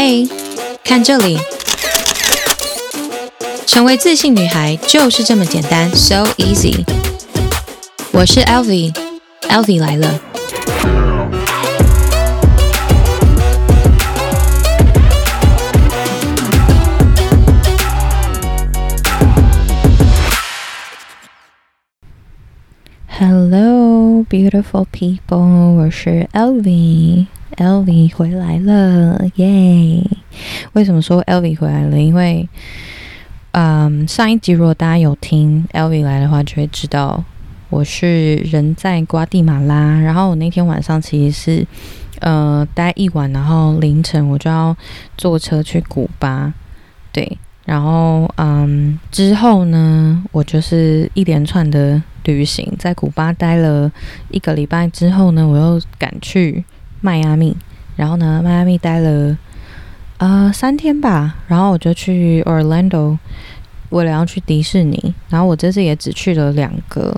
嘿，看这里，成为自信女孩就是这么简单，so easy。我是 Elvi，Elvi 来了。Hello, beautiful people，我是 Elvi。 Elvi 回来了，耶、为什么说 Elvi 回来了？因为，嗯，上一集如果大家有听 Elvi 来的话，就会知道我是人在瓜地马拉。然后我那天晚上其实是呃待一晚，然后凌晨我就要坐车去古巴，对。然后嗯，之后呢，我就是一连串的旅行，在古巴待了一个礼拜之后呢，我又赶去。迈阿密，然后呢，迈阿密待了呃三天吧，然后我就去 Orlando，为了要去迪士尼，然后我这次也只去了两个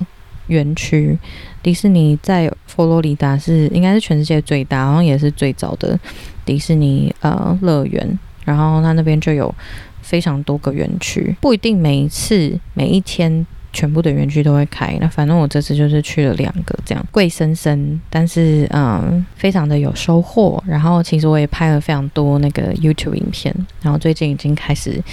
园区。迪士尼在佛罗里达是应该是全世界最大，然后也是最早的迪士尼呃乐园，然后它那边就有非常多个园区，不一定每一次每一天。全部的园区都会开，那反正我这次就是去了两个，这样贵生生，但是嗯，非常的有收获。然后其实我也拍了非常多那个 YouTube 影片，然后最近已经开始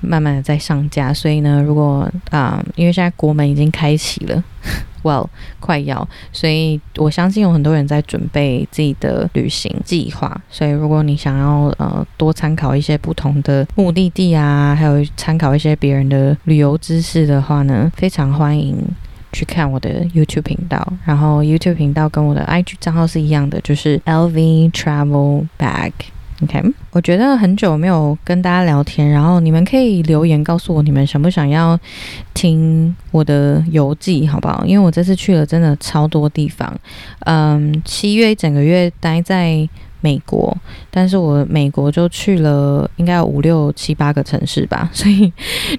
慢慢的在上架，所以呢，如果啊、因为现在国门已经开启了。Well，快要，所以我相信有很多人在准备自己的旅行计划。所以如果你想要呃多参考一些不同的目的地啊，还有参考一些别人的旅游知识的话呢，非常欢迎去看我的 YouTube 频道。然后 YouTube 频道跟我的 IG 账号是一样的，就是 LV Travel Bag。OK，我觉得很久没有跟大家聊天，然后你们可以留言告诉我你们想不想要听我的游记，好不好？因为我这次去了真的超多地方，嗯，七月一整个月待在美国，但是我美国就去了应该有五六七八个城市吧，所以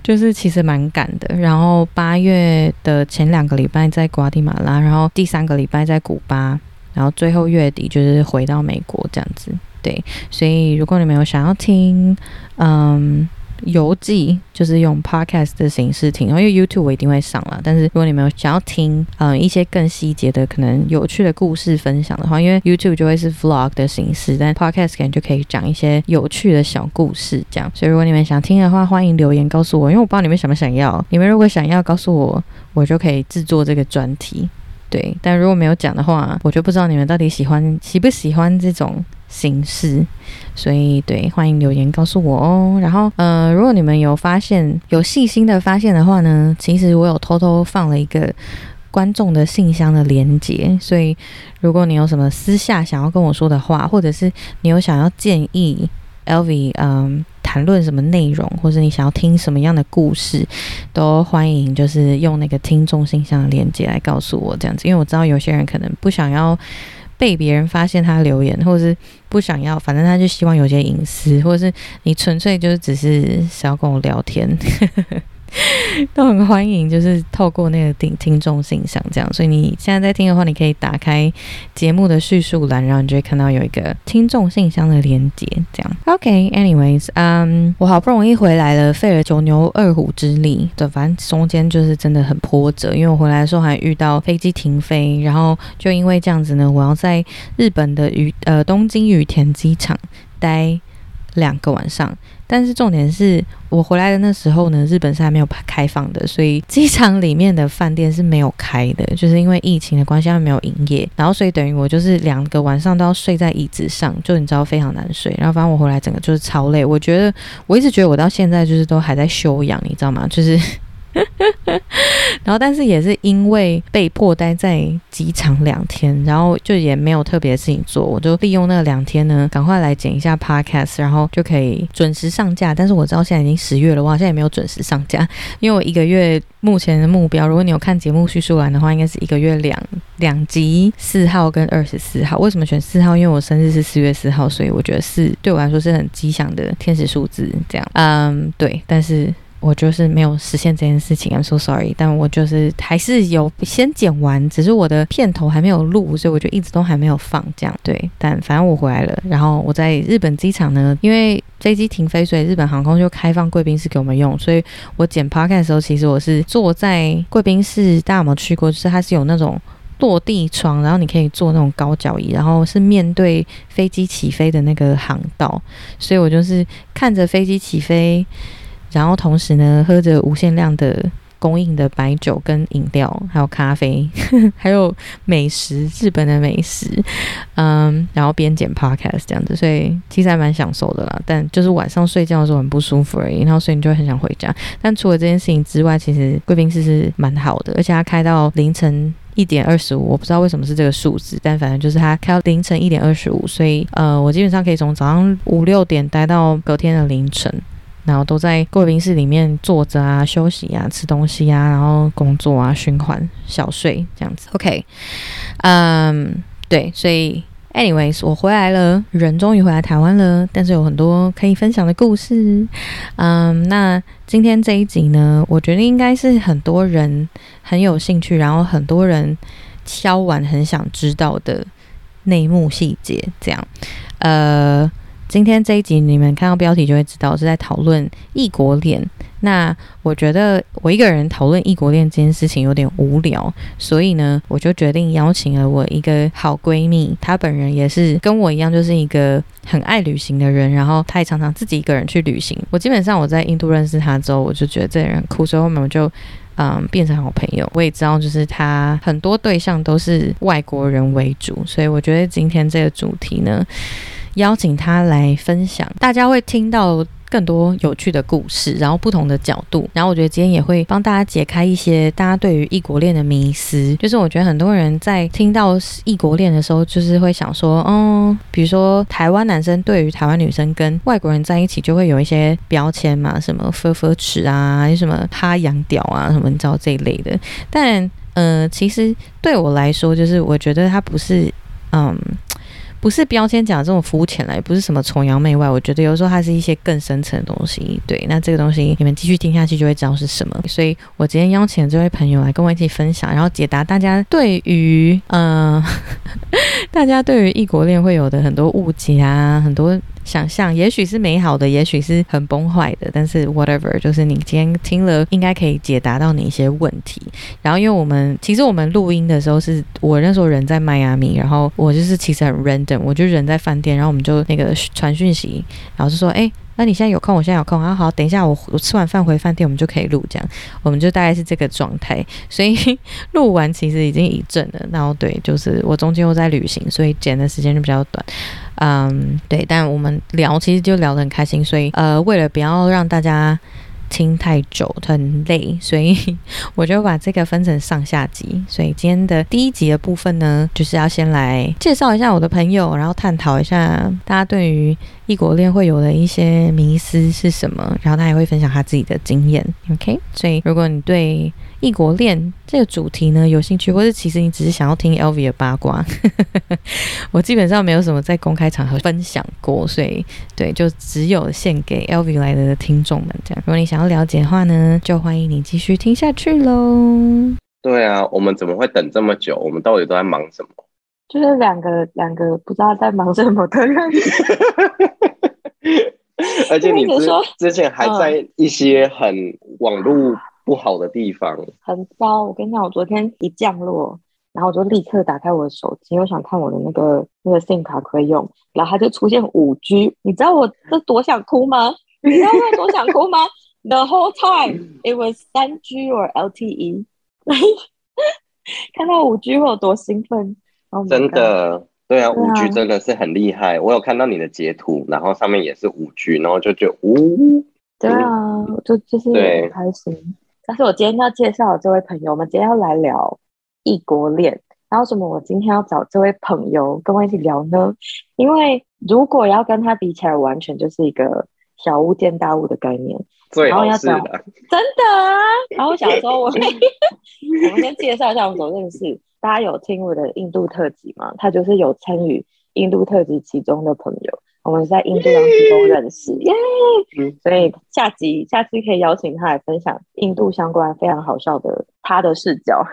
就是其实蛮赶的。然后八月的前两个礼拜在瓜地马拉，然后第三个礼拜在古巴，然后最后月底就是回到美国这样子。对，所以如果你们有想要听，嗯，游记，就是用 podcast 的形式听，因为 YouTube 我一定会上了。但是如果你们有想要听，嗯，一些更细节的、可能有趣的故事分享的话，因为 YouTube 就会是 vlog 的形式，但 podcast 可能就可以讲一些有趣的小故事，这样。所以如果你们想听的话，欢迎留言告诉我，因为我不知道你们想不想要。你们如果想要告诉我，我就可以制作这个专题。对，但如果没有讲的话，我就不知道你们到底喜欢喜不喜欢这种。形式，所以对，欢迎留言告诉我哦。然后，呃，如果你们有发现，有细心的发现的话呢，其实我有偷偷放了一个观众的信箱的连接。所以，如果你有什么私下想要跟我说的话，或者是你有想要建议 LV，嗯谈论什么内容，或者你想要听什么样的故事，都欢迎就是用那个听众信箱的连接来告诉我这样子。因为我知道有些人可能不想要。被别人发现他留言，或者是不想要，反正他就希望有些隐私，或者是你纯粹就是只是想要跟我聊天。都很欢迎，就是透过那个听听众信箱这样，所以你现在在听的话，你可以打开节目的叙述栏，然后你就会看到有一个听众信箱的连接，这样。OK，anyways，嗯，我好不容易回来了，费了九牛二虎之力，对，反正中间就是真的很波折，因为我回来的时候还遇到飞机停飞，然后就因为这样子呢，我要在日本的羽呃东京羽田机场待两个晚上。但是重点是我回来的那时候呢，日本是还没有开放的，所以机场里面的饭店是没有开的，就是因为疫情的关系，它没有营业。然后所以等于我就是两个晚上都要睡在椅子上，就你知道非常难睡。然后反正我回来整个就是超累，我觉得我一直觉得我到现在就是都还在休养，你知道吗？就是。然后，但是也是因为被迫待在机场两天，然后就也没有特别的事情做，我就利用那两天呢，赶快来剪一下 podcast，然后就可以准时上架。但是我知道现在已经十月了，哇，现在也没有准时上架，因为我一个月目前的目标，如果你有看节目叙述栏的话，应该是一个月两两集，四号跟二十四号。为什么选四号？因为我生日是四月四号，所以我觉得四对我来说是很吉祥的天使数字。这样，嗯，对，但是。我就是没有实现这件事情，I'm so sorry。但我就是还是有先剪完，只是我的片头还没有录，所以我就一直都还没有放这样。对，但反正我回来了。然后我在日本机场呢，因为飞机停飞，所以日本航空就开放贵宾室给我们用。所以我剪 p o c a s t 的时候，其实我是坐在贵宾室，大家有没有去过？就是它是有那种落地窗，然后你可以坐那种高脚椅，然后是面对飞机起飞的那个航道。所以我就是看着飞机起飞。然后同时呢，喝着无限量的供应的白酒跟饮料，还有咖啡，呵 呵还有美食，日本的美食，嗯，然后边剪 podcast 这样子，所以其实还蛮享受的啦。但就是晚上睡觉的时候很不舒服而已，然后所以你就很想回家。但除了这件事情之外，其实贵宾室是蛮好的，而且它开到凌晨一点二十五，我不知道为什么是这个数字，但反正就是它开到凌晨一点二十五，所以呃，我基本上可以从早上五六点待到隔天的凌晨。然后都在贵宾室里面坐着啊，休息啊，吃东西啊，然后工作啊，循环小睡这样子。OK，嗯，对，所以，anyways，我回来了，人终于回来台湾了，但是有很多可以分享的故事。嗯，那今天这一集呢，我觉得应该是很多人很有兴趣，然后很多人敲完很想知道的内幕细节，这样，呃。今天这一集，你们看到标题就会知道是在讨论异国恋。那我觉得我一个人讨论异国恋这件事情有点无聊，所以呢，我就决定邀请了我一个好闺蜜，她本人也是跟我一样，就是一个很爱旅行的人。然后她也常常自己一个人去旅行。我基本上我在印度认识她之后，我就觉得这人很酷，所以后面我就嗯变成好朋友。我也知道，就是她很多对象都是外国人为主，所以我觉得今天这个主题呢。邀请他来分享，大家会听到更多有趣的故事，然后不同的角度。然后我觉得今天也会帮大家解开一些大家对于异国恋的迷思。就是我觉得很多人在听到异国恋的时候，就是会想说，嗯，比如说台湾男生对于台湾女生跟外国人在一起，就会有一些标签嘛，什么“佛佛池”啊，还是什么“哈洋屌”啊，什么你知道这一类的。但，呃，其实对我来说，就是我觉得他不是，嗯。不是标签讲这种肤浅来，也不是什么崇洋媚外。我觉得有时候它是一些更深层的东西。对，那这个东西你们继续听下去就会知道是什么。所以我今天邀请这位朋友来跟我一起分享，然后解答大家对于嗯、大家对于异国恋会有的很多误解啊，很多。想象也许是美好的，也许是很崩坏的，但是 whatever，就是你今天听了，应该可以解答到你一些问题。然后，因为我们其实我们录音的时候是我那时候人在迈阿密，然后我就是其实很 random，我就人在饭店，然后我们就那个传讯息，然后就说，哎，那你现在有空？我现在有空。啊好，等一下我我吃完饭回饭店，我们就可以录这样，我们就大概是这个状态。所以 录完其实已经一阵了。然后对，就是我中间又在旅行，所以剪的时间就比较短。嗯，对，但我们聊其实就聊得很开心，所以呃，为了不要让大家听太久很累，所以 我就把这个分成上下集。所以今天的第一集的部分呢，就是要先来介绍一下我的朋友，然后探讨一下大家对于异国恋会有的一些迷思是什么，然后他也会分享他自己的经验。OK，所以如果你对异国恋这个主题呢，有兴趣，或者其实你只是想要听 Elvi 的八卦，我基本上没有什么在公开场合分享过，所以对，就只有献给 Elvi 来的听众们这样。如果你想要了解的话呢，就欢迎你继续听下去喽。对啊，我们怎么会等这么久？我们到底都在忙什么？就是两个两个不知道在忙什么的人。而且你之之前还在一些很网络。不好的地方很糟，我跟你讲，我昨天一降落，然后我就立刻打开我的手机，我想看我的那个那个 SIM 卡可以用，然后它就出现五 G，你知道我这多想哭吗？你知道我多想哭吗？The whole time it was 三 G or LTE，看到五 G 会有多兴奋？Oh、真的，对啊，五 G 真的是很厉害。我有看到你的截图，然后上面也是五 G，然后就觉得，呜，对啊，就就是很开心。但是我今天要介绍的这位朋友，我们今天要来聊异国恋。然后什么我今天要找这位朋友跟我一起聊呢？因为如果要跟他比起来，完全就是一个小巫见大巫的概念。然后要找真的啊！然后小时候我，我们先介绍一下我们怎么认识。大家有听我的印度特辑吗？他就是有参与印度特辑其中的朋友。我们是在印度洋之中认识，耶！所以下集下次可以邀请他来分享印度相关非常好笑的他的视角。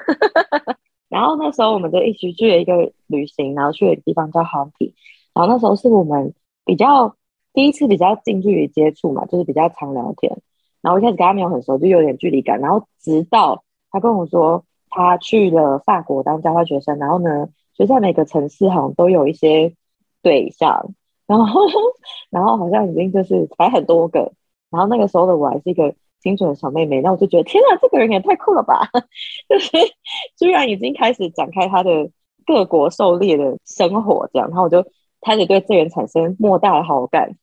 然后那时候我们就一起去了一个旅行，然后去了一个地方叫 Hampi。然后那时候是我们比较第一次比较近距离接触嘛，就是比较常聊天。然后一开始跟他没有很熟，就有点距离感。然后直到他跟我说他去了法国当交换学生，然后呢，就在每个城市好像都有一些对象，然后 然后好像已经就是才很多个。然后那个时候的我还是一个。清纯的小妹妹，那我就觉得天啊，这个人也太酷了吧！就是居然已经开始展开他的各国狩猎的生活，这样，然后我就开始对这人产生莫大的好感。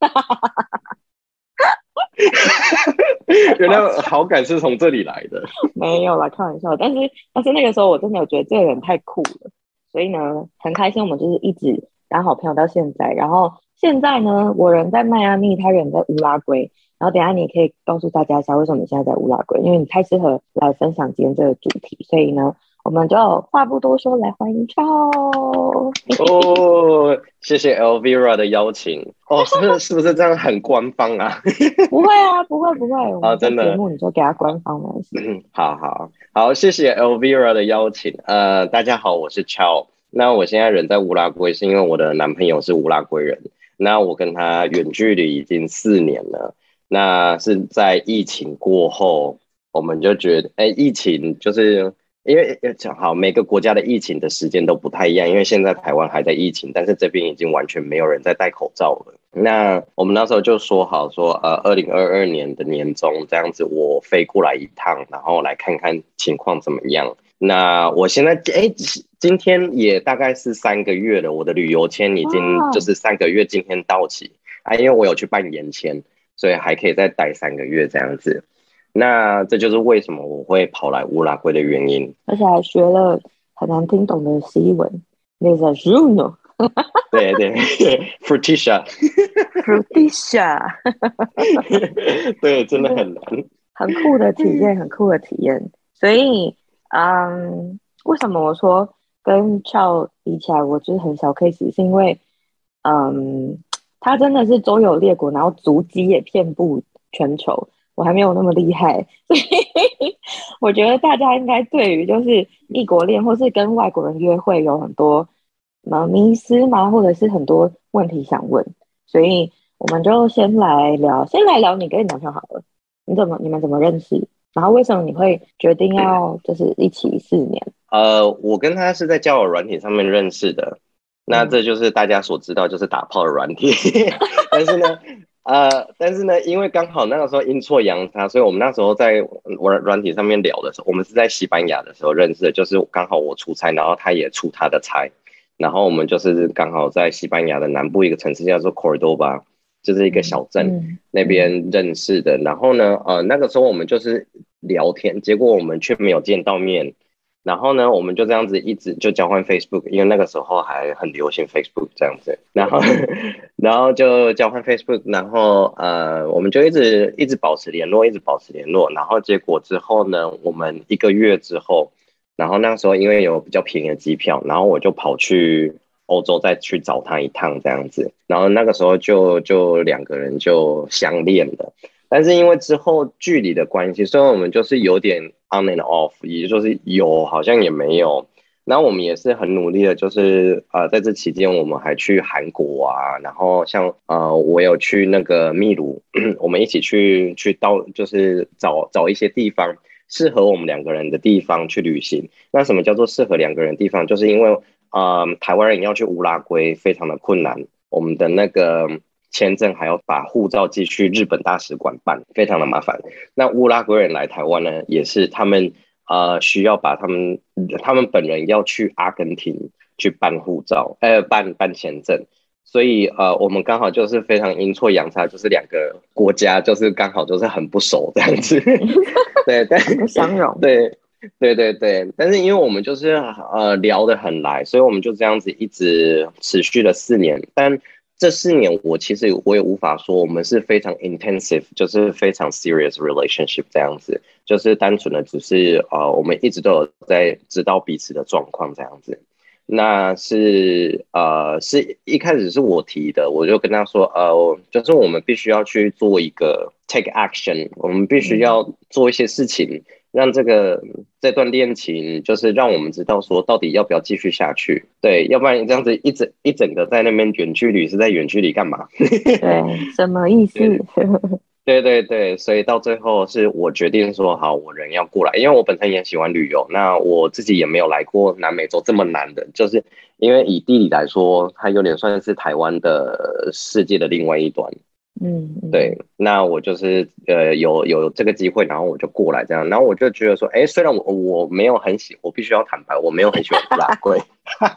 原来好感是从这里来的？没有啦，开玩笑。但是但是那个时候我真的有觉得这个人太酷了，所以呢，很开心，我们就是一直当好朋友到现在。然后现在呢，我人在迈阿密，他人在乌拉圭。然后等下你可以告诉大家一下，为什么你现在在乌拉圭？因为你太适合来分享今天这个主题，所以呢，我们就话不多说，来欢迎 Chow。哦，谢谢 Elvira 的邀请。哦，是不是是不是这样很官方啊？不会啊，不会不会。啊，真的。节目你就给他官方了。嗯，好好好，谢谢 Elvira 的邀请。呃，大家好，我是 Chow。那我现在人在乌拉圭，是因为我的男朋友是乌拉圭人。那我跟他远距离已经四年了。那是在疫情过后，我们就觉得，哎、疫情就是因为要讲好每个国家的疫情的时间都不太一样，因为现在台湾还在疫情，但是这边已经完全没有人在戴口罩了。那我们那时候就说好说，呃，二零二二年的年终这样子，我飞过来一趟，然后来看看情况怎么样。那我现在，哎、欸，今天也大概是三个月了，我的旅游签已经就是三个月，今天到期。啊，因为我有去办延签。所以还可以再待三个月这样子，那这就是为什么我会跑来乌拉圭的原因，而且还学了很难听懂的西文，那个 Juno，对对，Frutisha，Frutisha，对，真的很难，很酷的体验，很酷的体验。所以，嗯，为什么我说跟俏比起来，我就是很小 case，是因为，嗯。他真的是周游列国，然后足迹也遍布全球。我还没有那么厉害，所以我觉得大家应该对于就是异国恋或是跟外国人约会有很多什迷思吗？或者是很多问题想问，所以我们就先来聊，先来聊你跟你男朋友好了。你怎么你们怎么认识？然后为什么你会决定要就是一起四年？呃，我跟他是在交友软体上面认识的。那这就是大家所知道，就是打炮的软体。但是呢，呃，但是呢，因为刚好那个时候阴错阳差，所以我们那时候在软软体上面聊的时候，我们是在西班牙的时候认识的，就是刚好我出差，然后他也出他的差，然后我们就是刚好在西班牙的南部一个城市叫做 Cordoba，就是一个小镇、嗯、那边认识的。然后呢，呃，那个时候我们就是聊天，结果我们却没有见到面。然后呢，我们就这样子一直就交换 Facebook，因为那个时候还很流行 Facebook 这样子。然后，然后就交换 Facebook，然后呃，我们就一直一直保持联络，一直保持联络。然后结果之后呢，我们一个月之后，然后那时候因为有比较便宜的机票，然后我就跑去欧洲再去找他一趟这样子。然后那个时候就就两个人就相恋了。但是因为之后距离的关系，所以我们就是有点 on and off，也就是有好像也没有。那我们也是很努力的，就是呃在这期间我们还去韩国啊，然后像呃我有去那个秘鲁，我们一起去去到就是找找一些地方适合我们两个人的地方去旅行。那什么叫做适合两个人的地方？就是因为呃台湾人要去乌拉圭非常的困难，我们的那个。签证还要把护照寄去日本大使馆办，非常的麻烦。那乌拉圭人来台湾呢，也是他们呃需要把他们他们本人要去阿根廷去办护照，呃办办签证。所以呃我们刚好就是非常阴错阳差，就是两个国家就是刚好就是很不熟这样子。对，但不相容。对 对对对，但是因为我们就是呃聊得很来，所以我们就这样子一直持续了四年，但。这四年，我其实我也无法说我们是非常 intensive，就是非常 serious relationship 这样子，就是单纯的只是呃，我们一直都有在知道彼此的状况这样子。那是呃，是一开始是我提的，我就跟他说，呃，就是我们必须要去做一个 take action，我们必须要做一些事情，让这个这段恋情，就是让我们知道说到底要不要继续下去。对，要不然这样子一整一整个在那边远距离是在远距离干嘛？对，什么意思？对对对，所以到最后是我决定说好，我人要过来，因为我本身也喜欢旅游。那我自己也没有来过南美洲这么难的，就是因为以地理来说，它有点算是台湾的世界的另外一端。嗯，对。那我就是呃有有这个机会，然后我就过来这样，然后我就觉得说，哎，虽然我我没有很喜，我必须要坦白，我没有很喜欢布拉圭，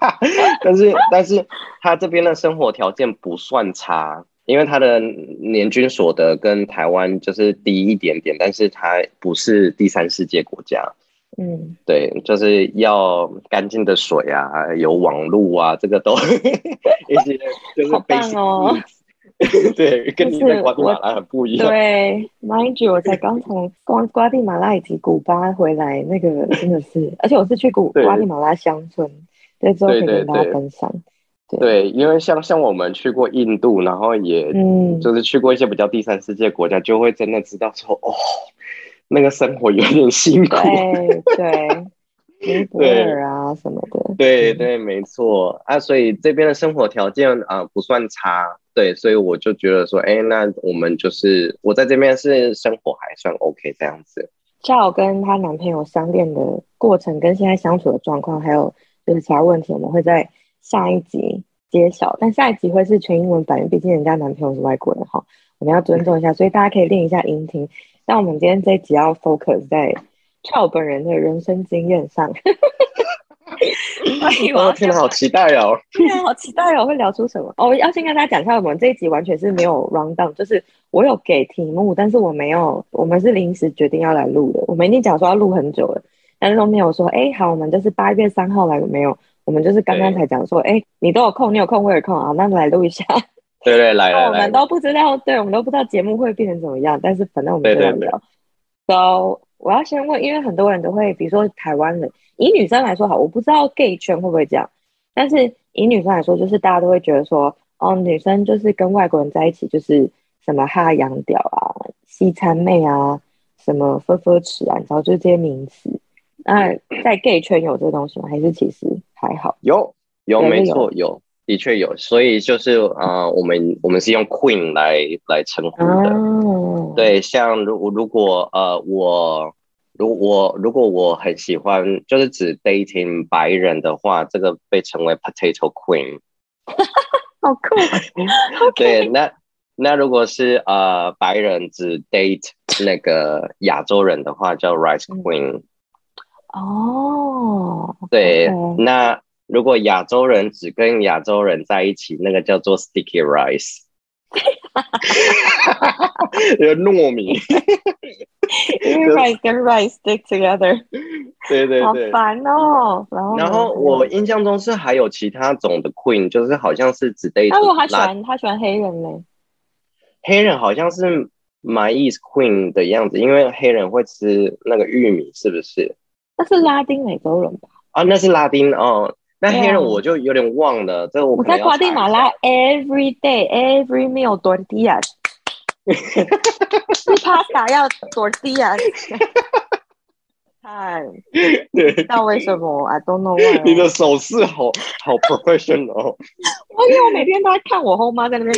但是但是他这边的生活条件不算差。因为他的年均所得跟台湾就是低一点点，但是他不是第三世界国家。嗯，对，就是要干净的水啊，有网路啊，这个都 一些就是好棒哦。对，跟你在瓜地马拉很不一样。对，mind you，我才刚从瓜瓜地马拉以及古巴回来，那个真的是，而且我是去古瓜地马拉乡村，对，之后可以跟大家分享。对，对，因为像像我们去过印度，然后也就是去过一些比较第三世界国家，嗯、就会真的知道说，哦，那个生活有点辛苦。对对，尼泊尔啊什么的。对对，没错啊，所以这边的生活条件啊、呃、不算差，对，所以我就觉得说，哎，那我们就是我在这边是生活还算 OK 这样子。像我跟她男朋友相恋的过程，跟现在相处的状况，还有就是其他问题，我们会在。下一集揭晓，但下一集会是全英文版，毕竟人家男朋友是外国人哈，我们要尊重一下，所以大家可以练一下音听。那我们今天这一集要 focus 在 Chao 本人的人生经验上。我天，好期待哦！天啊，好期待哦！会聊出什么？哦，要先跟大家讲一下，我们这一集完全是没有 rundown，就是我有给题目，但是我没有，我们是临时决定要来录的。我们已经讲说要录很久了，但是都没有说，哎，好，我们就是八月三号来，没有。我们就是刚刚才讲说，哎、欸，你都有空，你有空，我有空啊，那来录一下。对对，来来。我们都不知道，对，我们都不知道节目会变成怎么样，但是反正我们就来聊。So，我要先问，因为很多人都会，比如说台湾人，以女生来说好，我不知道 gay 圈会不会这样，但是以女生来说，就是大家都会觉得说，哦，女生就是跟外国人在一起，就是什么哈洋屌啊、西餐妹啊、什么分分尺啊，你知道，就是这些名词。那在 gay 圈有这个东西吗？还是其实？还好，有有没错有，的确有，所以就是呃，我们我们是用 Queen 来来称呼的，哦、对，像如如果呃我如我如果我很喜欢，就是指 dating 白人的话，这个被称为 Potato Queen，好酷，对，那那如果是呃白人只 date 那个亚洲人的话，叫 Rice Queen。哦，对，okay. 那如果亚洲人只跟亚洲人在一起，那个叫做 sticky rice，有糯米，因为 rice 跟 rice stick together，对对对，好烦哦。然后，然后我印象中是还有其他种的 queen，就是好像是只对，但我还喜欢他喜欢黑人嘞，黑人好像是 my east queen 的样子，因为黑人会吃那个玉米，是不是？那是拉丁美洲人吧？啊，那是拉丁哦。那黑人我就有点忘了，这个我我在瓜地马拉，every day every meal tortillas，是 pasta 要 tortillas。看，不知道为什么？I don't know why。你的手势好好 professional。我因为我每天都在看我后妈在那边，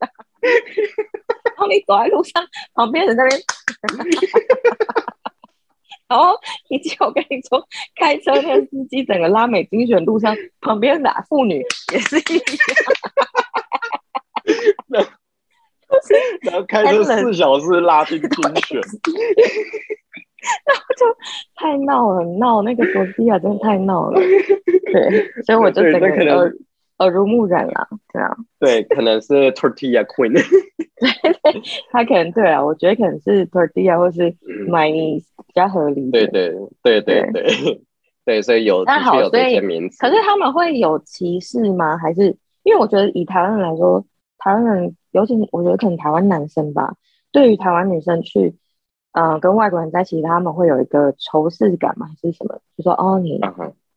然后你走在路上，旁边人在那边。然后以及我跟你说，开车那个司机整个拉美精选路上旁边的妇女也是一样，然后开车四小时拉丁精选，然后就太闹了，闹那个索菲亚真的太闹了，对，所以我就整个耳耳濡目染了，对啊，对，可能是 tortilla queen，对对，他可能对啊，我觉得可能是 tortilla 或是 my。比较合理，对对对对对 对，所以有那好，有这些名词。可是他们会有歧视吗？还是因为我觉得以台湾人来说，台湾人尤其我觉得可能台湾男生吧，对于台湾女生去嗯、呃、跟外国人在一起，他们会有一个仇视感吗？还是什么？就说哦，你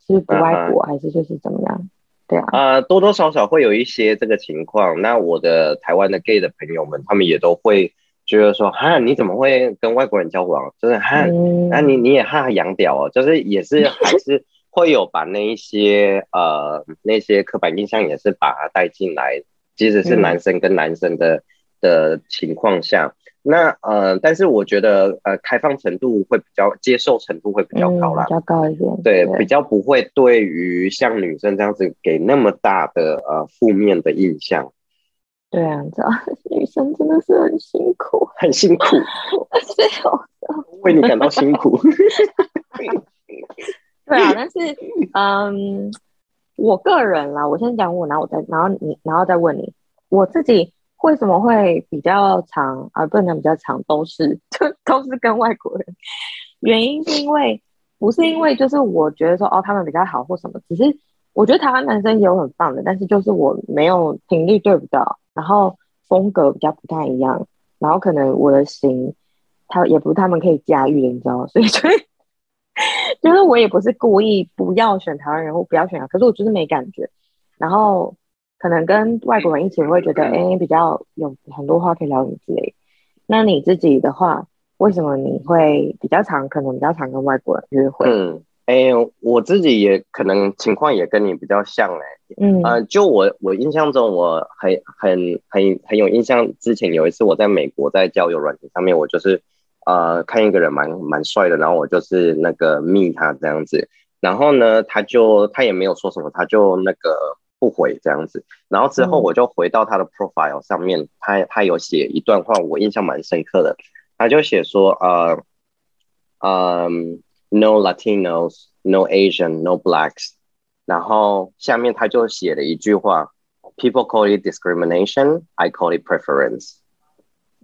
是不是不爱国，还是就是怎么样？对啊，多多少少会有一些这个情况。那我的台湾的 gay 的朋友们，他们也都会觉得说，哈，你怎么会跟外国人交往？就是哈，那、你你也哈洋屌哦，就是也是还是会有把那一些呃那些刻板印象也是把它带进来，即使是男生跟男生的、嗯、的情况下。那呃，但是我觉得呃，开放程度会比较，接受程度会比较高啦，嗯、比较高一点。对，对比较不会对于像女生这样子给那么大的呃负面的印象。对啊，你知道 女生真的是很辛苦，很辛苦。为你感到辛苦。对啊，但是嗯，我个人啦，我先讲我，然后我再，然后你，然后再问你，我自己。为什么会比较长啊？不能比较长，都是 就都是跟外国人。原因是因为不是因为就是我觉得说哦他们比较好或什么，只是我觉得台湾男生也有很棒的，但是就是我没有频率对不到，然后风格比较不太一样，然后可能我的型他也不是他们可以驾驭的，你知道吗？所以所以 就是我也不是故意不要选台湾人或不要选啊，可是我就是没感觉，然后。可能跟外国人一起会觉得，哎、欸，比较有很多话可以聊你之类。那你自己的话，为什么你会比较常，可能比较常跟外国人约会？嗯，哎、欸，我自己也可能情况也跟你比较像、欸，哎，嗯，呃，就我我印象中，我很很很很有印象，之前有一次我在美国在交友软件上面，我就是呃看一个人蛮蛮帅的，然后我就是那个密他这样子，然后呢，他就他也没有说什么，他就那个。不回这样子，然后之后我就回到他的 profile 上面，嗯、他他有写一段话，我印象蛮深刻的。他就写说，呃，嗯，no Latinos, no Asian, no blacks。然后下面他就写了一句话，people call it discrimination, I call it preference。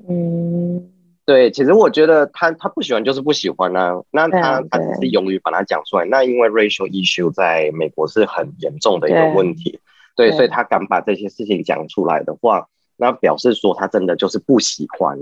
嗯，对，其实我觉得他他不喜欢就是不喜欢啊，那他他只是勇于把它讲出来。那因为 racial issue 在美国是很严重的一个问题。对，所以他敢把这些事情讲出来的话，那表示说他真的就是不喜欢，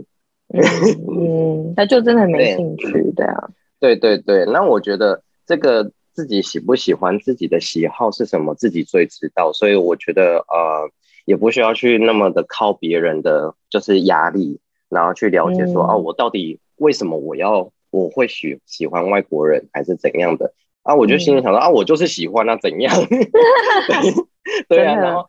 嗯，他就真的没兴趣，对啊，对对对。那我觉得这个自己喜不喜欢自己的喜好是什么，自己最知道。所以我觉得呃，也不需要去那么的靠别人的就是压力，然后去了解说、嗯、啊，我到底为什么我要我会喜喜欢外国人还是怎样的啊？我就心里想说、嗯、啊，我就是喜欢那、啊、怎样。对啊，然后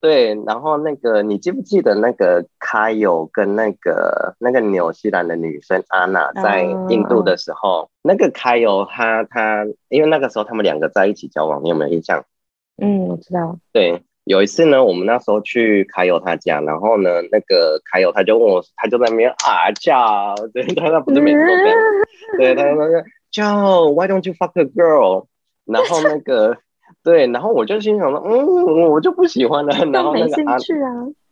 对，然后那个你记不记得那个凯友跟那个那个纽西兰的女生安娜在印度的时候，嗯、那个凯友他他因为那个时候他们两个在一起交往，你有没有印象？嗯，我知道。对，有一次呢，我们那时候去凯友他家，然后呢，那个凯友他就问我，他就在那边啊叫，对，他他不是每次都这样，嗯、对，他说那个叫 Why don't you fuck a girl？然后那个。对，然后我就心想说，嗯，我就不喜欢了。然后那个安，啊、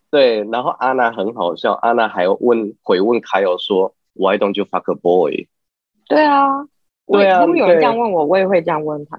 对，然后安娜很好笑，安娜还问回问凯友说，Why don't you fuck a boy？对啊，对啊，如果有人这样问我，我也会这样问他。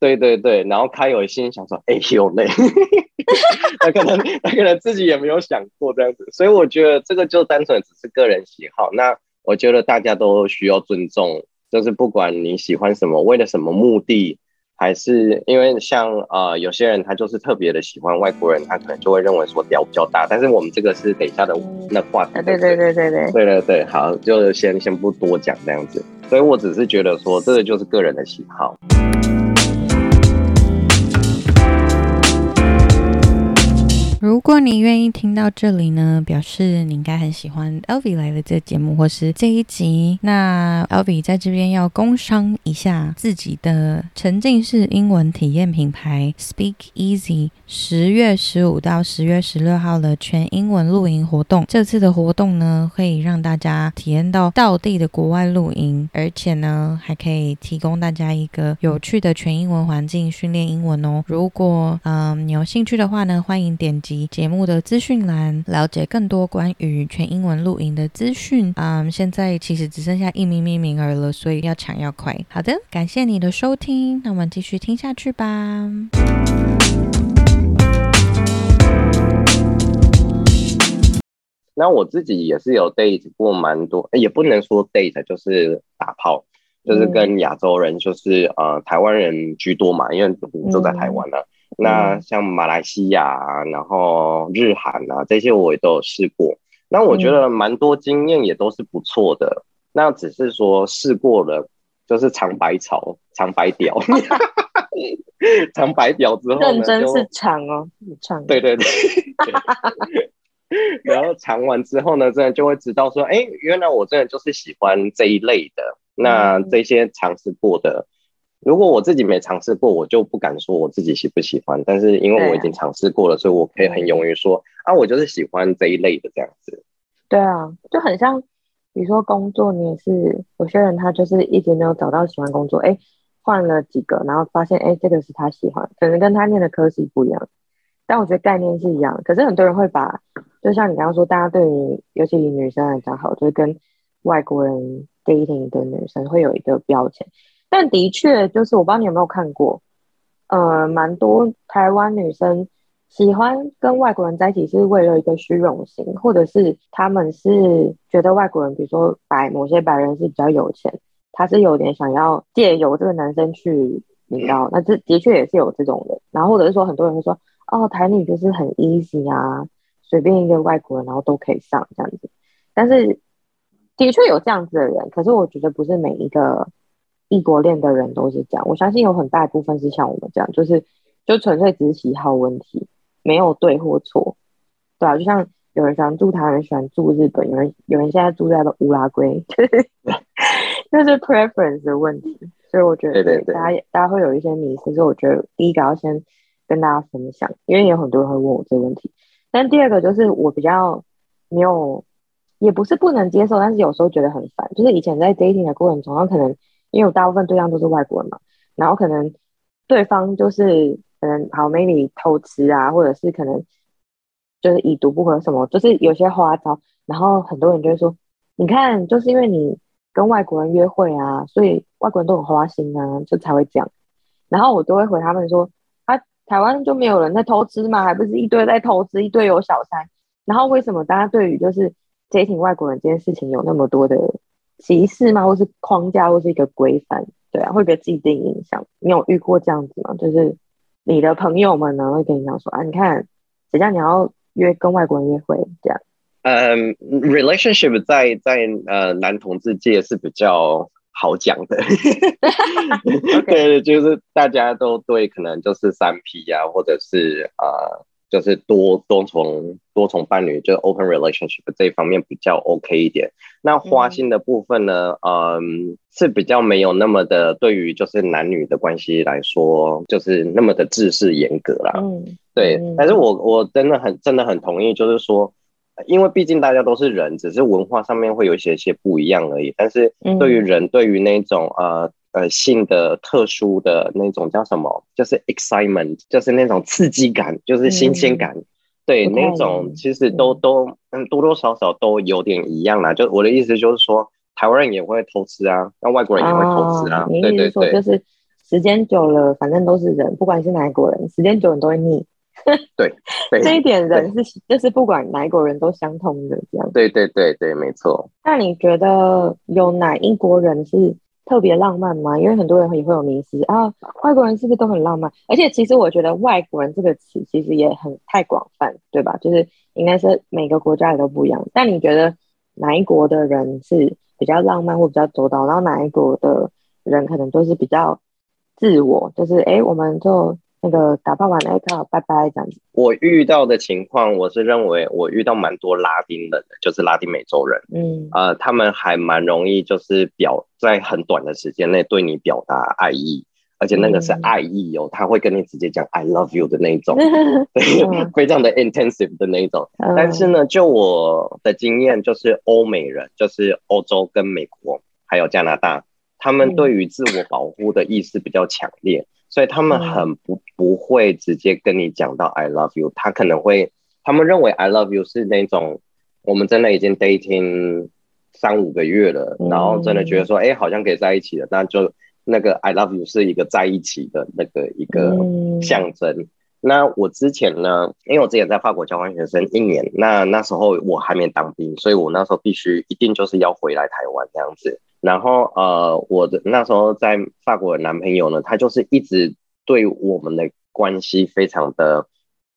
对对对，然后凯友心想说，哎呦嘞，他可能他可能自己也没有想过这样子，所以我觉得这个就单纯只是个人喜好。那我觉得大家都需要尊重，就是不管你喜欢什么，为了什么目的。还是因为像呃有些人他就是特别的喜欢外国人，他可能就会认为说屌比较大。但是我们这个是等一下的那话题，对对对对对，对对对，好，就先先不多讲这样子。所以我只是觉得说这个就是个人的喜好。如果你愿意听到这里呢，表示你应该很喜欢 Elvie 来的这节目或是这一集。那 Elvie 在这边要工商一下自己的沉浸式英文体验品牌 Speak Easy，十月十五到十月十六号的全英文露营活动。这次的活动呢，可以让大家体验到道地的国外露营，而且呢，还可以提供大家一个有趣的全英文环境训练英文哦。如果嗯你有兴趣的话呢，欢迎点击。及节目的资讯栏，了解更多关于全英文露营的资讯。嗯，现在其实只剩下一名名名额了，所以要抢要快。好的，感谢你的收听，那我们继续听下去吧。那我自己也是有 date 过蛮多，也不能说 date，就是打炮。就是跟亚洲人，就是呃台湾人居多嘛，因为我住在台湾了。嗯、那像马来西亚啊，然后日韩啊这些我也都有试过。那我觉得蛮多经验也都是不错的。嗯、那只是说试过了，就是尝百草，尝百屌，尝百屌之后呢，认真是尝哦，尝。对对对。对然后尝完之后呢，真的就会知道说，哎，原来我真的就是喜欢这一类的。那这些尝试过的，如果我自己没尝试过，我就不敢说我自己喜不喜欢。但是因为我已经尝试过了，所以我可以很勇于说，啊，我就是喜欢这一类的这样子。对啊，就很像，比如说工作，你也是有些人他就是一直没有找到喜欢工作，哎，换了几个，然后发现，哎，这个是他喜欢，可能跟他念的科系不一样。但我觉得概念是一样，可是很多人会把，就像你刚刚说，大家对于尤其以女生来讲，好，就是跟外国人 dating 的女生会有一个标签。但的确，就是我不知道你有没有看过，呃，蛮多台湾女生喜欢跟外国人在一起，是为了一个虚荣心，或者是他们是觉得外国人，比如说白某些白人是比较有钱，他是有点想要借由这个男生去，你知道，那这的确也是有这种的。然后或者是说，很多人会说。哦，台女就是很 easy 啊，随便一个外国人然后都可以上这样子。但是的确有这样子的人，可是我觉得不是每一个异国恋的人都是这样。我相信有很大一部分是像我们这样，就是就纯粹只是喜好问题，没有对或错，对啊，就像有人喜欢住台湾，有人喜欢住日本，有人有人现在住在了乌拉圭，就是 preference 的问题。所以我觉得大家大家会有一些迷思，所以我觉得第一个要先。跟大家分享，因为有很多人会问我这个问题。但第二个就是我比较没有，也不是不能接受，但是有时候觉得很烦。就是以前在 dating 的过程中，可能因为我大部分对象都是外国人嘛，然后可能对方就是可能好 maybe 偷吃啊，或者是可能就是已读不回什么，就是有些花招。然后很多人就会说，你看，就是因为你跟外国人约会啊，所以外国人都很花心啊，就才会这样。然后我都会回他们说。啊台湾就没有人在偷吃嘛？还不是一堆在偷吃，一堆有小三。然后为什么大家对于就是 dating 外国人这件事情有那么多的歧视吗？或是框架，或是一个规范？对啊，会给既定印象。你有遇过这样子吗？就是你的朋友们呢会跟你讲说啊，你看，谁叫你要约跟外国人约会这样？嗯、um,，relationship 在在呃男同志界是比较。好讲的，对，就是大家都对，可能就是三 P 呀，或者是呃，就是多多重多重伴侣，就是 open relationship 这一方面比较 OK 一点。那花心的部分呢，嗯、呃，是比较没有那么的，对于就是男女的关系来说，就是那么的制式严格啦。嗯，对。但是我我真的很真的很同意，就是说。因为毕竟大家都是人，只是文化上面会有一些些不一样而已。但是对于人，嗯、对于那种呃呃性的特殊的那种叫什么，就是 excitement，就是那种刺激感，就是新鲜感，嗯、对那种其实都都嗯多多少少都有点一样啦。就我的意思就是说，台湾人也会偷吃啊，那外国人也会偷吃啊。哦、对对对，就是时间久了，反正都是人，不管是哪一国人，时间久了都会腻。对，对这一点人是就是不管哪一国人都相通的这样。对对对对，没错。那你觉得有哪一国人是特别浪漫吗？因为很多人也会有迷思啊，外国人是不是都很浪漫？而且其实我觉得外国人这个词其实也很太广泛，对吧？就是应该是每个国家也都不一样。但你觉得哪一国的人是比较浪漫或比较周到？然后哪一国的人可能都是比较自我？就是哎，我们就。那个打扮完了，好，拜拜，这样子。我遇到的情况，我是认为我遇到蛮多拉丁人的，就是拉丁美洲人，嗯，呃，他们还蛮容易，就是表在很短的时间内对你表达爱意，而且那个是爱意哦，嗯、他会跟你直接讲 I love you 的那一种，对，嗯、非常的 intensive 的那一种。嗯、但是呢，就我的经验，就是欧美人，就是欧洲跟美国还有加拿大，他们对于自我保护的意识比较强烈。嗯所以他们很不不会直接跟你讲到 I love you，他可能会，他们认为 I love you 是那种我们真的已经 dating 三五个月了，然后真的觉得说，哎，好像可以在一起了，那就那个 I love you 是一个在一起的那个一个象征。那我之前呢，因为我之前在法国交换学生一年，那那时候我还没当兵，所以我那时候必须一定就是要回来台湾这样子。然后呃，我的那时候在法国的男朋友呢，他就是一直对我们的关系非常的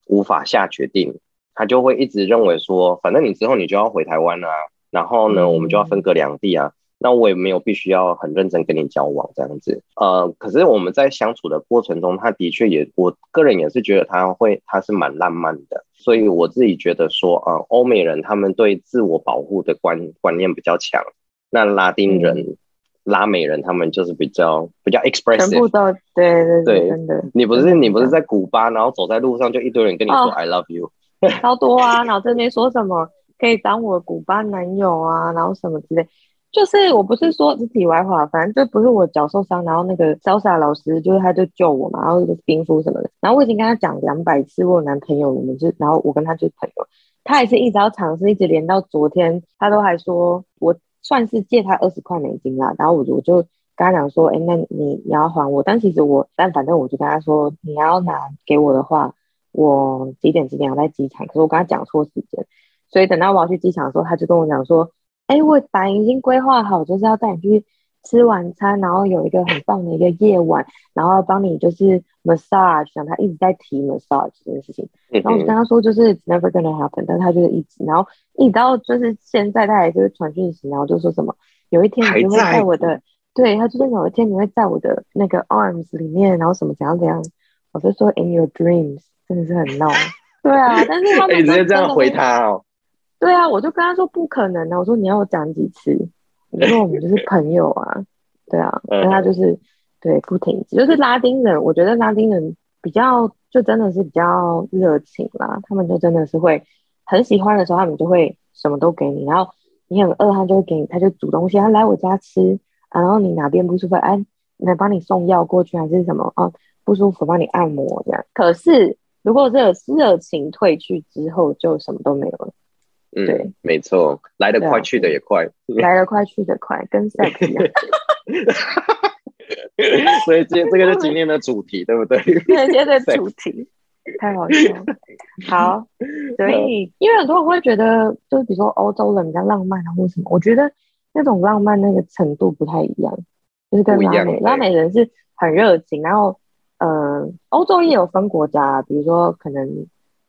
无法下决定，他就会一直认为说，反正你之后你就要回台湾啊，然后呢，我们就要分隔两地啊，那我也没有必须要很认真跟你交往这样子。呃，可是我们在相处的过程中，他的确也，我个人也是觉得他会，他是蛮浪漫的，所以我自己觉得说，呃，欧美人他们对自我保护的观观念比较强。那拉丁人、嗯、拉美人，他们就是比较比较 expressive，全部都对对对，真的。你不是你不是在古巴，然后走在路上就一堆人跟你说 I love you，超多啊！然后这边说什么可以当我古巴男友啊，然后什么之类。就是我不是说是题外话，反正就不是我脚受伤，然后那个 Salsa 老师就是他就救我嘛，然后就是冰敷什么的。然后我已经跟他讲两百次，我有男朋友，我们就然后我跟他就是朋友，他也是一直要尝试，一直连到昨天，他都还说我。算是借他二十块美金啦，然后我我就跟他讲说，哎、那你你要还我，但其实我，但反正我就跟他说，你要拿给我的话，我几点几点要在机场，可是我跟他讲错时间，所以等到我要去机场的时候，他就跟我讲说，哎、我本来已经规划好，就是要带你去吃晚餐，然后有一个很棒的一个夜晚，然后帮你就是 massage，想他一直在提 massage 这件事情，然后我就跟他说就是 it's never gonna happen，但他就是一直，然后一直到就是现在他还就是传讯息，然后就说什么有一天你就会在我的，对，他就是有一天你会在我的那个 arms 里面，然后什么怎样怎样，我就说 in your dreams，真的是很闹，对啊，但是他们、欸、直接这样回他哦，对啊，我就跟他说不可能啊，我说你要我讲几次。因为我们就是朋友啊，对啊，那他就是对不停止，就是拉丁人，我觉得拉丁人比较就真的是比较热情啦，他们就真的是会很喜欢的时候，他们就会什么都给你，然后你很饿，他就会给你，他就煮东西，他来我家吃，然后你哪边不舒服，哎，来帮你送药过去还是什么啊？不舒服帮你按摩这样。可是如果这个热情退去之后，就什么都没有了。嗯，对，没错，来得快，去得也快，来得快，去得快，跟 sex 一样。所以今这个是今天的主题，对不对？对，今天的主题 太好笑了。好，所以因为很多人会觉得，就是比如说欧洲人比较浪漫啊，或什么，我觉得那种浪漫那个程度不太一样，就是跟拉美，拉美人是很热情，然后，呃，欧洲也有分国家，比如说可能。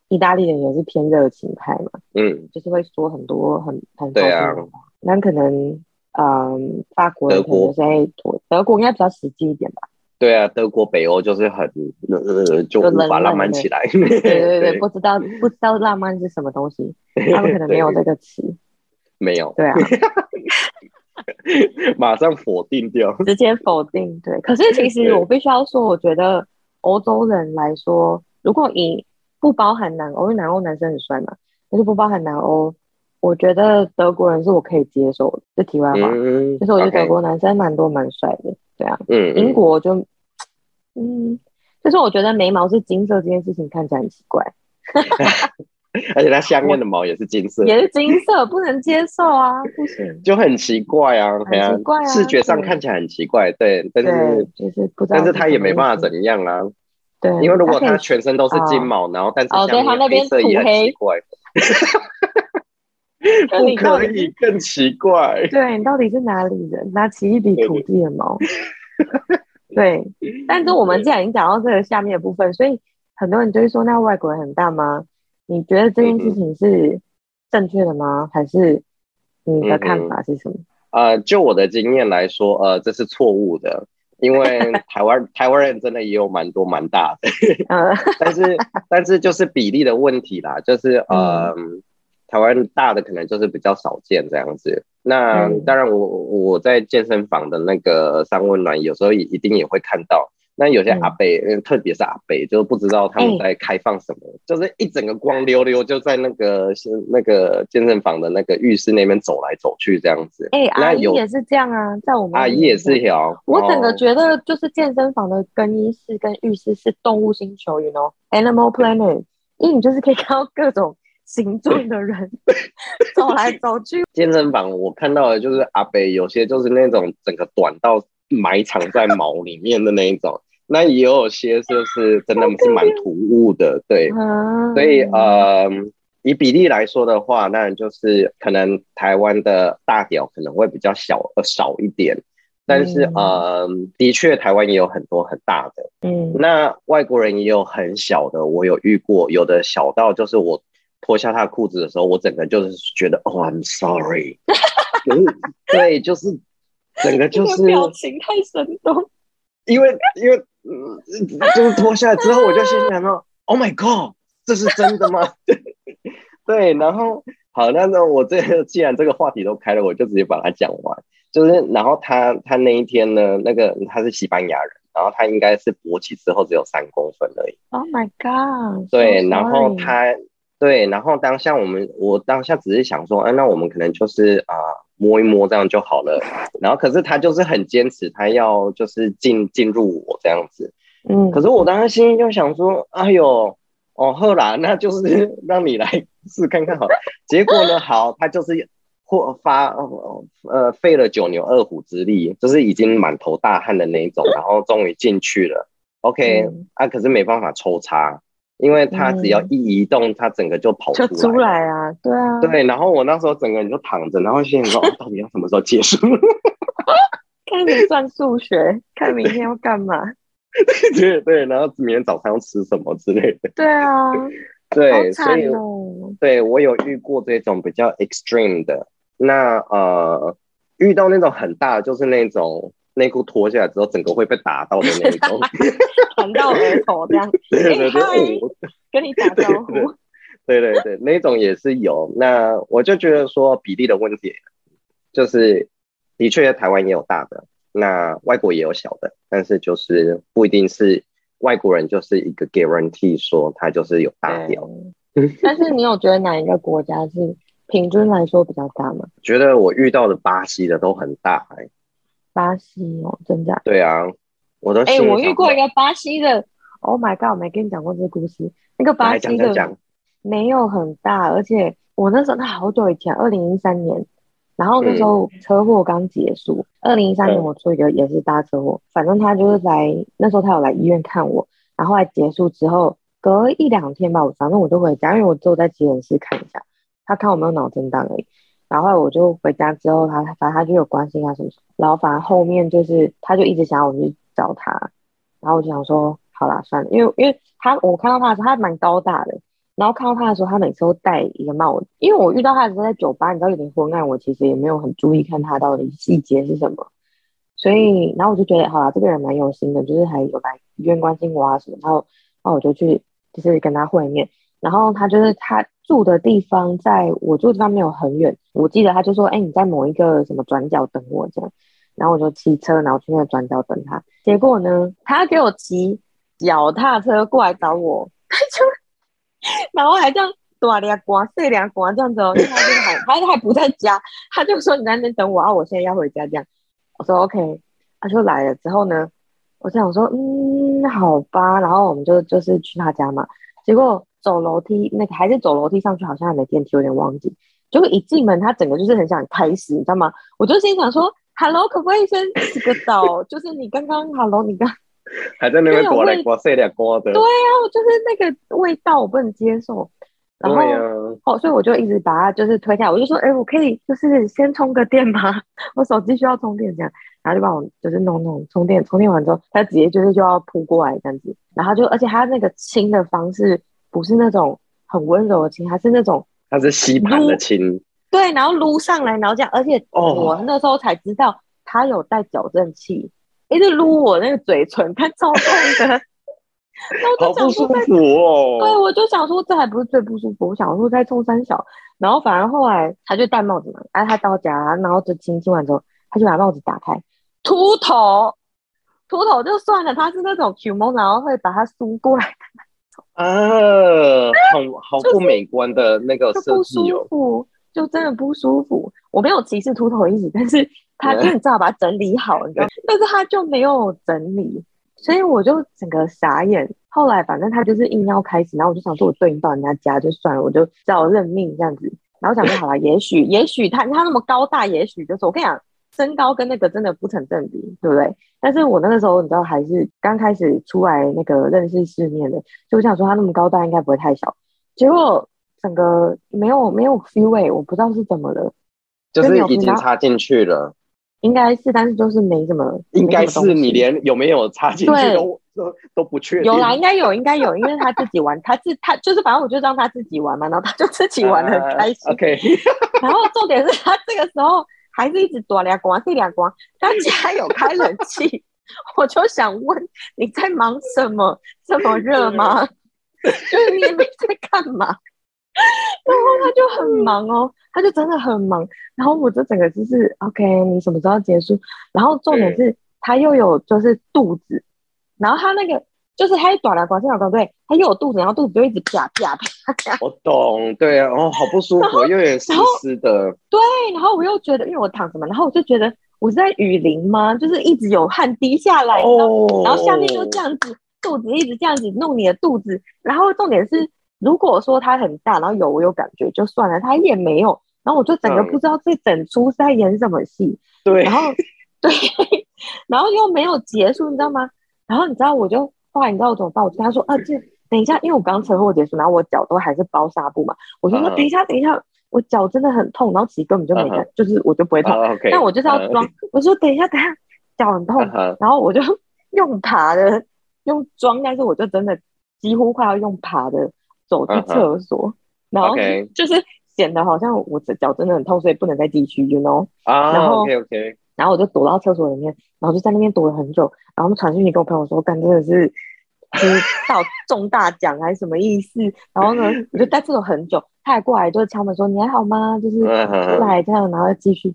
意大利人也是偏热情派嘛，嗯，就是会说很多很很对啊，那可能嗯，法国人可能在德国应该比较实际一点吧。对啊，德国北欧就是很呃，就无法浪漫起来。对对对，对，不知道不知道浪漫是什么东西，他们可能没有这个词。没有。对啊。马上否定掉。直接否定，对。可是其实我必须要说，我觉得欧洲人来说，如果以不包含南欧，因为南欧男生很帅嘛。但是不包含南欧，我觉得德国人是我可以接受的。这题外话，嗯、就是我觉得德国男生蛮多蛮帅的，对啊。嗯。英国就，嗯，就是我觉得眉毛是金色这件事情看起来很奇怪。而且它下面的毛也是金色，也是金色，不能接受啊，不行。就很奇怪啊，很奇怪啊，视觉上看起来很奇怪，对，但是就是不知道，但是他也没办法怎样啊。对，因为如果他全身都是金毛，然后但是下面黑色也很奇怪，不可以更奇怪。对，你到底是哪里人？拿起一笔土地的毛。对，但是我们既然已经讲到这个下面的部分，所以很多人就会说，那外国人很大吗？你觉得这件事情是正确的吗？还是你的看法是什么？呃，就我的经验来说，呃，这是错误的。因为台湾台湾人真的也有蛮多蛮大的，但是但是就是比例的问题啦，就是呃，台湾大的可能就是比较少见这样子。那当然我我在健身房的那个三温暖，有时候也一定也会看到。那有些阿伯，嗯，特别是阿伯，就不知道他们在开放什么，欸、就是一整个光溜溜就在那个那个健身房的那个浴室那边走来走去这样子。哎、欸，阿姨也是这样啊，在我们阿姨也是有。我整个觉得就是健身房的更衣室跟浴室是动物星球，you know，Animal Planet，因为你就是可以看到各种形状的人。走来走去。健身房我看到的就是阿北，有些就是那种整个短到。埋藏在毛里面的那一种，那也有些就是真的是蛮突兀的，对，所以呃，以比例来说的话，那就是可能台湾的大屌可能会比较小呃少一点，但是、嗯、呃，的确台湾也有很多很大的，嗯，那外国人也有很小的，我有遇过，有的小到就是我脱下他裤子的时候，我整个就是觉得哦，I'm sorry，对，就是整个就是表情太生动，因为因为嗯，就是脱下来之后，我就心想说，Oh my God，这是真的吗？对，然后好，那那我这既然这个话题都开了，我就直接把它讲完。就是，然后他他那一天呢，那个他是西班牙人，然后他应该是勃起之后只有三公分而已。Oh my god！对，然后他对，然后当下我们我当下只是想说，哎、啊，那我们可能就是啊摸一摸这样就好了。然后可是他就是很坚持，他要就是进进入我这样子。嗯，可是我当时心里就想说，哎呦。哦，后来那就是 让你来 试看看好了。结果呢，好，他就是或发呃费了九牛二虎之力，就是已经满头大汗的那一种，然后终于进去了。OK，嗯、啊，可是没办法抽插，因为他只要一移动，他整个就跑出来，就出来啊，对啊，对。然后我那时候整个人就躺着，然后心里说，到底要什么时候结束？开始算数学，看明天要干嘛。对对，然后明天早上要吃什么之类的。对啊，对，哦、所以对我有遇过这种比较 extreme 的。那呃，遇到那种很大的，就是那种内裤脱下来之后，整个会被打到的那种，弹到额头这样。对对对，欸、跟你打招呼。对对对，那种也是有。那我就觉得说比例的问题，就是的确台湾也有大的。那外国也有小的，但是就是不一定是外国人就是一个 guarantee 说他就是有大屌。但是你有觉得哪一个国家是平均来说比较大吗？觉得我遇到的巴西的都很大哎、欸。巴西哦，真的？对啊，我都哎、欸，我遇过一个巴西的，Oh my god，我没跟你讲过这个故事。那个巴西的没有很大，而且我那时候那好久以前，二零一三年。然后那时候车祸刚结束，二零一三年我出一个也是大车祸，反正他就是来那时候他有来医院看我，然后来结束之后隔一两天吧，我反正我就回家，因为我只有在急诊室看一下，他看我没有脑震荡而已。然后我就回家之后，他反正他就有关心他什么什么，然后反正后面就是他就一直想要我去找他，然后我就想说好啦算了，因为因为他我看到他的时候他还蛮高大的。然后看到他的时候，他每次都戴一个帽子。因为我遇到他的时候在酒吧，你知道有点昏暗，我其实也没有很注意看他到底细节是什么。所以，然后我就觉得，好啦，这个人蛮有心的，就是还有来医院关心我啊什么。然后，然后我就去，就是跟他会面。然后他就是他住的地方，在我住的地方没有很远。我记得他就说，哎，你在某一个什么转角等我这样。然后我就骑车，然后去那个转角等他。结果呢，他给我骑脚踏车过来找我，他就。然后还这样大俩光，细俩光这样子哦，他就还他还不在家，他就说你在那边等我啊，我现在要回家这样。我说 OK，他就来了之后呢，我想说嗯好吧，然后我们就就是去他家嘛。结果走楼梯那个还是走楼梯上去，好像还没电梯，有点忘记。结果一进门，他整个就是很想开始，你知道吗？我就心想说 Hello，可不可以先洗个澡？就是你刚刚 Hello，你刚。还在那边刮来刮去的刮的，对呀、啊，就是那个味道我不能接受，然后、啊、哦，所以我就一直把它就是推下来，我就说，哎，我可以就是先充个电吗？我手机需要充电这样，然后就帮我就是弄弄充电，充电完之后，他直接就是就要扑过来这样子，然后就而且他那个亲的方式不是那种很温柔的亲，他是那种他是吸盘的亲，对，然后撸上来，然后这样，而且我那时候才知道他有带矫正器。一直撸我那个嘴唇，他超痛的。好不舒服哦。对，我就想说这还不是最不舒服，我想说在冲三小，然后反而后来他就戴帽子嘛，哎，他到家，然后就亲亲完之后，他就把帽子打开，秃头，秃头就算了，他是那种 Q 毛，然后会把它梳过来。啊，好 好不美观的那个设计哦。不舒服，就真的不舒服。我没有歧视秃头的意思，但是。他就很知道把它整理好，你知道，但是他就没有整理，所以我就整个傻眼。后来反正他就是硬要开始，然后我就想说，我对应到人家家就算了，我就只好认命这样子。然后想说，好了，也许也许他他那么高大，也许就是我跟你讲，身高跟那个真的不成正比，对不对？但是我那个时候你知道，还是刚开始出来那个认识世面的，就我想说他那么高大，应该不会太小。结果整个没有没有 feel 哎，我不知道是怎么了，就是已经插进去了，应该是，但是就是没什么，应该是你连有没有插进去都都都不确定。有啦，应该有，应该有，因为他自己玩，他自他就是反正我就让他自己玩嘛，然后他就自己玩的很开心。Uh, OK，然后重点是他这个时候还是一直躲两光，这两光，他家有开冷气，我就想问你在忙什么？这么热吗？就是你在干嘛？然后他就很忙哦，他就真的很忙。然后我就整个就是 OK，你什么时候结束？然后重点是他又有就是肚子，然后他那个就是他一短了，广西老公对，他又有肚子，然后肚子就一直啪啪啪啪。我懂，对啊，哦，好不舒服，又有点湿湿的。对，然后我又觉得，因为我躺着嘛，然后我就觉得我是在雨林吗？就是一直有汗滴下来，哦，然后下面又这样子，肚子一直这样子弄你的肚子，然后重点是。如果说它很大，然后有我有感觉就算了，它也没有，然后我就整个不知道这整出是在演什么戏，对，然后 对，然后又没有结束，你知道吗？然后你知道我就后来你知道我怎么办？我他说啊，这等一下，因为我刚车祸结束，然后我脚都还是包纱布嘛，我就说等一下，等一下，我脚真的很痛，然后其实根本就没感，就是我就不会痛，但我就是要装，我说等一下，等一下，脚很痛，然后我就用爬的，用装，但是我就真的几乎快要用爬的。走去厕所，uh. 然后就是显得好像我的脚真的很痛，所以不能再继续，you know？啊、uh，然后 OK OK，然后我就躲到厕所里面，然后就在那边躲了很久，然后传讯息跟我朋友说，干真的是就是到中大奖还是什么意思？然后呢，我就在厕所很久，他还过来就是敲门说你还好吗？就是出来这样，然后继续。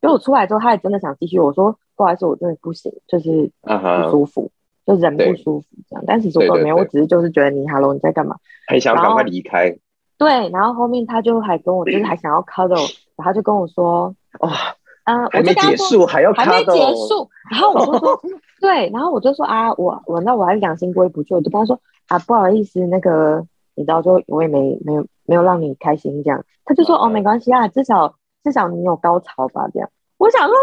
结果我出来之后，他也真的想继续，我说不好意思，我真的不行，就是不舒服。Uh huh. 就人不舒服这样，但其实我没有，我只是就是觉得你，Hello，你在干嘛？很想赶快离开。对，然后后面他就还跟我，就是还想要 cuddle，然后他就跟我说，哦，嗯，还没结束，还要还没结束。然后我就说，对，然后我就说啊，我我那我还是良心过意不去，我就跟他说啊，不好意思，那个你知道，就我也没没有没有让你开心这样。他就说哦，没关系啊，至少至少你有高潮吧这样。我想说，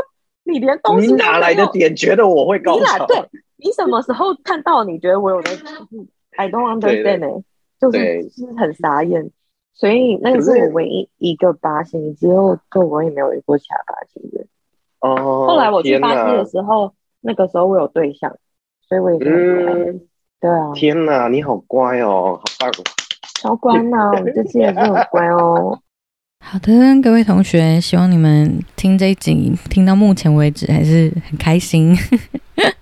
你连东西哪来的点觉得我会高潮？对。你什么时候看到？你觉得我有的？I don't understand 呢，就是就是很傻眼，所以那个是我唯一一个巴西，之后就我也没有遇过其他巴西的。哦。后来我去巴西的时候，那个时候我有对象，所以我也嗯，对啊。天哪，你好乖哦，好棒！超乖呢，我这次也是很乖哦。好的，各位同学，希望你们听这一集听到目前为止还是很开心。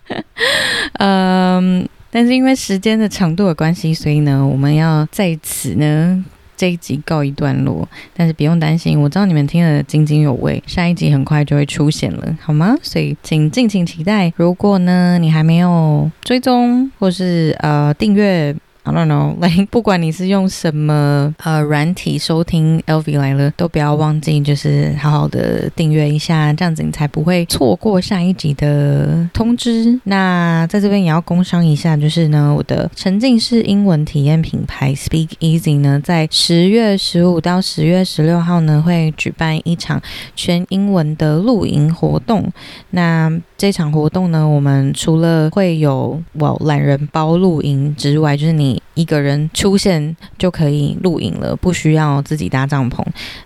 嗯，但是因为时间的长度的关系，所以呢，我们要在此呢这一集告一段落。但是不用担心，我知道你们听得津津有味，下一集很快就会出现了，好吗？所以请敬请期待。如果呢你还没有追踪或是呃订阅。I don't know，来，like, 不管你是用什么呃软体收听 LV 来了，都不要忘记就是好好的订阅一下，这样子你才不会错过下一集的通知。那在这边也要工商一下，就是呢，我的沉浸式英文体验品牌 Speak Easy 呢，在十月十五到十月十六号呢，会举办一场全英文的露营活动。那这场活动呢，我们除了会有我懒人包露营之外，就是你一个人出现就可以露营了，不需要自己搭帐篷。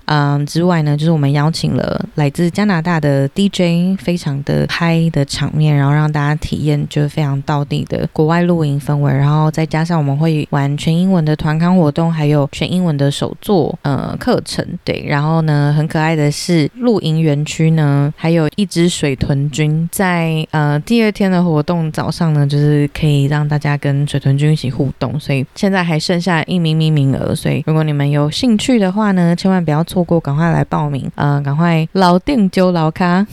嗯，之外呢，就是我们邀请了来自加拿大的 DJ，非常的嗨的场面，然后让大家体验就是非常到地的国外露营氛围。然后再加上我们会玩全英文的团康活动，还有全英文的手作呃课程。对，然后呢，很可爱的是露营园区呢，还有一只水豚君。在呃第二天的活动早上呢，就是可以让大家跟水豚君一起互动，所以现在还剩下一名名名额，所以如果你们有兴趣的话呢，千万不要错过，赶快来报名，呃，赶快老定揪老咖，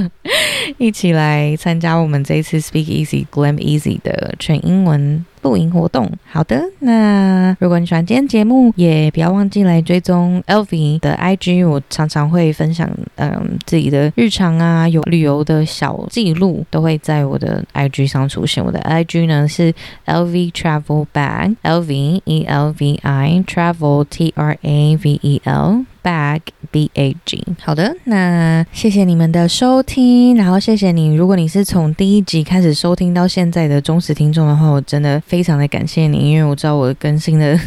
一起来参加我们这一次 Speak Easy Glam Easy 的全英文。露营活动，好的。那如果你喜欢今天节目，也不要忘记来追踪 LV 的 IG，我常常会分享嗯自己的日常啊，有旅游的小记录都会在我的 IG 上出现。我的 IG 呢是 LV Travel Bag，L V E L V I Travel T R A V E L。Bag B A G，好的，那谢谢你们的收听，然后谢谢你。如果你是从第一集开始收听到现在的忠实听众的话，我真的非常的感谢你，因为我知道我更新的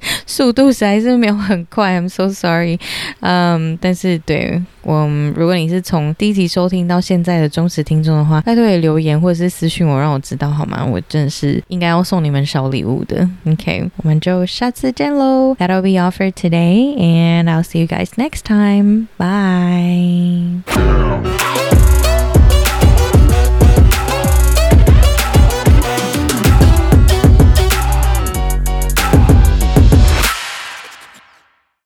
速度实在是没有很快，I'm so sorry。嗯，但是对我，如果你是从第一集收听到现在的忠实听众的话，拜托也留言或者是私信我，让我知道好吗？我真的是应该要送你们小礼物的。OK，我们就下次见喽。That'll be all for today, and I'll see you guys next time. Bye.